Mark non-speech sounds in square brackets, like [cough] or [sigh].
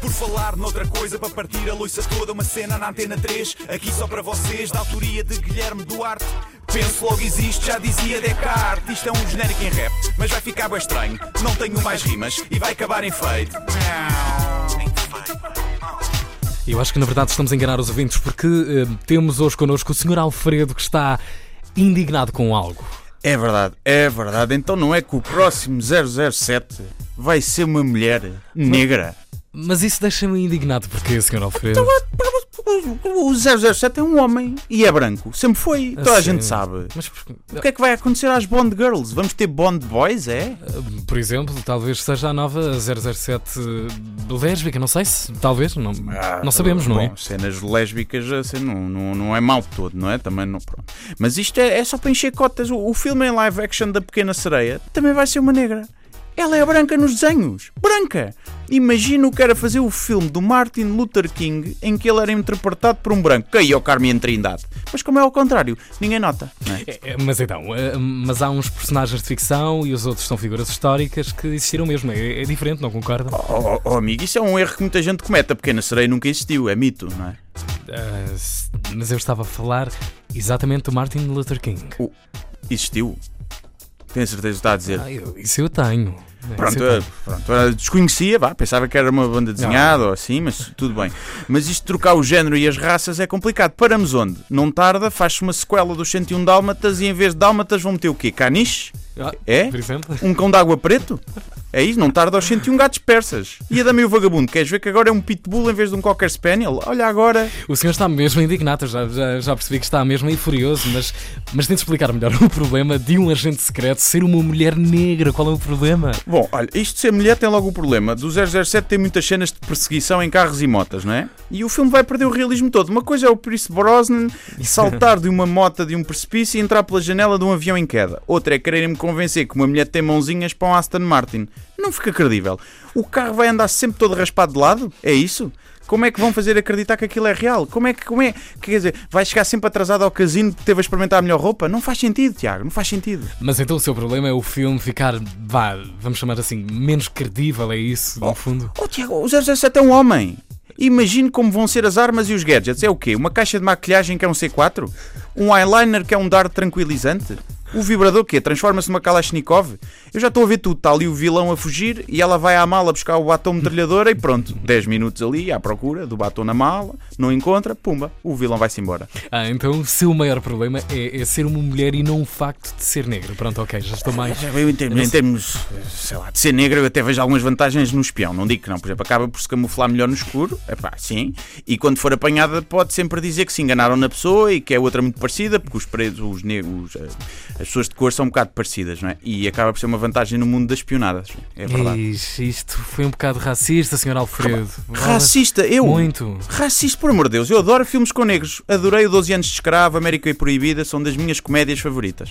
Por falar noutra coisa, para partir a loiça toda, uma cena na antena 3, aqui só para vocês, da autoria de Guilherme Duarte. Penso logo existe, já dizia Descartes. Isto é um genérico em rap, mas vai ficar bem estranho. Não tenho mais rimas e vai acabar em feito. Eu acho que na verdade estamos a enganar os ouvintes porque eh, temos hoje connosco o Sr. Alfredo que está indignado com algo. É verdade, é verdade. Então não é que o próximo 007 vai ser uma mulher negra? Mas isso deixa-me indignado porque, Sr. Alfredo. O 007 é um homem e é branco. Sempre foi. Toda a sim. gente sabe. Mas, O que é que vai acontecer às Bond Girls? Vamos ter Bond Boys, é? eh, por exemplo, talvez seja a nova 007 lésbica, não sei se. Talvez, não, não sabemos, não é? Ah, Bom, cenas lésbicas assim, não, não, não é mal todo, não é? Também não. Pronto. Mas isto é, é só para encher cotas. O, o filme em live action da Pequena Sereia também vai ser uma negra. Ela é branca nos desenhos. Branca! Imagina o que era fazer o filme do Martin Luther King em que ele era interpretado por um branco. Caiu o Carmen Trindade. Mas como é ao contrário, ninguém nota. É? É, é, Mas então, eh, mas há uns personagens de ficção e os outros são figuras históricas que existiram mesmo. É, é diferente, não concorda? Oh, oh, oh, amigo, isso é um erro que muita gente comete. A Pequena Sereia nunca existiu, é mito, não é? S- mas eu estava a falar exatamente do Martin Luther King. Existiu. Tenho certeza que está a dizer. Ah, eu- isso eu tenho. Pronto, eu eh, pronto, desconhecia, vá, pensava que era uma banda desenhada ou assim, mas tudo bem. Mas isto de trocar o género e as raças é complicado. Paramos onde? Não tarda, faz-se uma sequela dos 101 Dálmatas e em vez de Dálmatas vão meter o quê? Caniche? Ah, É? Um cão d'água preto? [laughs] É isso, não tarda aos 101 gatos persas. E a dame e o vagabundo, queres ver que agora é um pitbull em vez de um Cocker Spaniel? Olha agora. O senhor está mesmo indignado, já, já, já percebi que está mesmo aí furioso, mas, mas tente explicar melhor [laughs] o problema de um agente secreto ser uma mulher negra. Qual é o problema? Bom, olha, isto de ser mulher tem logo o problema. Do 007 tem muitas cenas de perseguição em carros e motas, não é? E o filme vai perder o realismo todo. Uma coisa é o Pierce Brosnan [laughs] saltar de uma mota de um precipício e entrar pela janela de um avião em queda. Outra é quererem-me convencer que uma mulher tem mãozinhas para um Aston Martin. Não fica credível. O carro vai andar sempre todo raspado de lado? É isso? Como é que vão fazer acreditar que aquilo é real? Como é que, como é? Quer dizer, vai chegar sempre atrasado ao casino porque teve a experimentar a melhor roupa? Não faz sentido, Tiago, não faz sentido. Mas então o seu problema é o filme ficar, vá, vamos chamar assim, menos credível, é isso, no fundo? Oh, Tiago, o 007 é um homem. Imagine como vão ser as armas e os gadgets. É o quê? Uma caixa de maquilhagem que é um C4? Um eyeliner que é um dardo tranquilizante? O vibrador que Transforma-se numa Kalashnikov? Eu já estou a ver tudo. Está ali o vilão a fugir e ela vai à mala buscar o batom metralhadora e pronto. 10 minutos ali à procura do batom na mala, não encontra, pumba, o vilão vai-se embora. Ah, então o seu maior problema é, é ser uma mulher e não o facto de ser negra. Pronto, ok, já estou mais. Eu, em termos, em termos, sei lá, de ser negro, eu até vejo algumas vantagens no espião. Não digo que não. Por exemplo, acaba por se camuflar melhor no escuro. Epá, sim. E quando for apanhada, pode sempre dizer que se enganaram na pessoa e que é outra muito parecida, porque os pretos, os negros, eh, as pessoas de cor são um bocado parecidas, não é? E acaba por ser uma vantagem no mundo das espionadas. É verdade. Ixi, isto foi um bocado racista, Sr. Alfredo. Racista, eu? Muito. Racista, por amor de Deus. Eu adoro filmes com negros. Adorei o 12 anos de escravo, América e Proibida. São das minhas comédias favoritas.